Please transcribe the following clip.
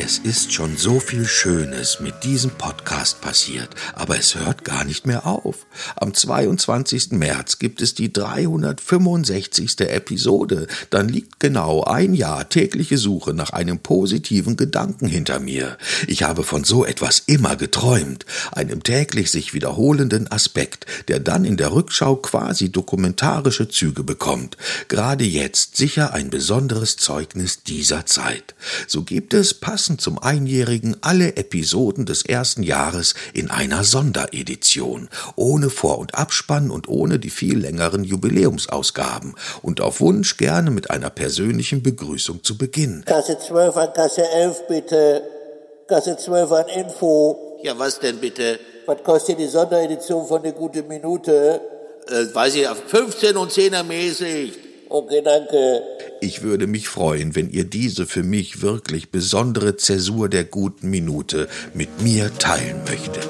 Es ist schon so viel Schönes mit diesem Podcast passiert, aber es hört gar nicht mehr auf. Am 22. März gibt es die 365. Episode. Dann liegt genau ein Jahr tägliche Suche nach einem positiven Gedanken hinter mir. Ich habe von so etwas immer geträumt, einem täglich sich wiederholenden Aspekt, der dann in der Rückschau quasi dokumentarische Züge bekommt. Gerade jetzt sicher ein besonderes Zeugnis dieser Zeit. So gibt es passend passend zum Einjährigen alle Episoden des ersten Jahres in einer Sonderedition, ohne Vor- und Abspann und ohne die viel längeren Jubiläumsausgaben und auf Wunsch gerne mit einer persönlichen Begrüßung zu Beginn. Kasse 12 an Kasse 11 bitte. Kasse 12 an Info. Ja, was denn bitte? Was kostet die Sonderedition von der Gute Minute? Äh, weiß ich, 15 und 10er mäßig. Okay, danke. Ich würde mich freuen, wenn ihr diese für mich wirklich besondere Zäsur der guten Minute mit mir teilen möchtet.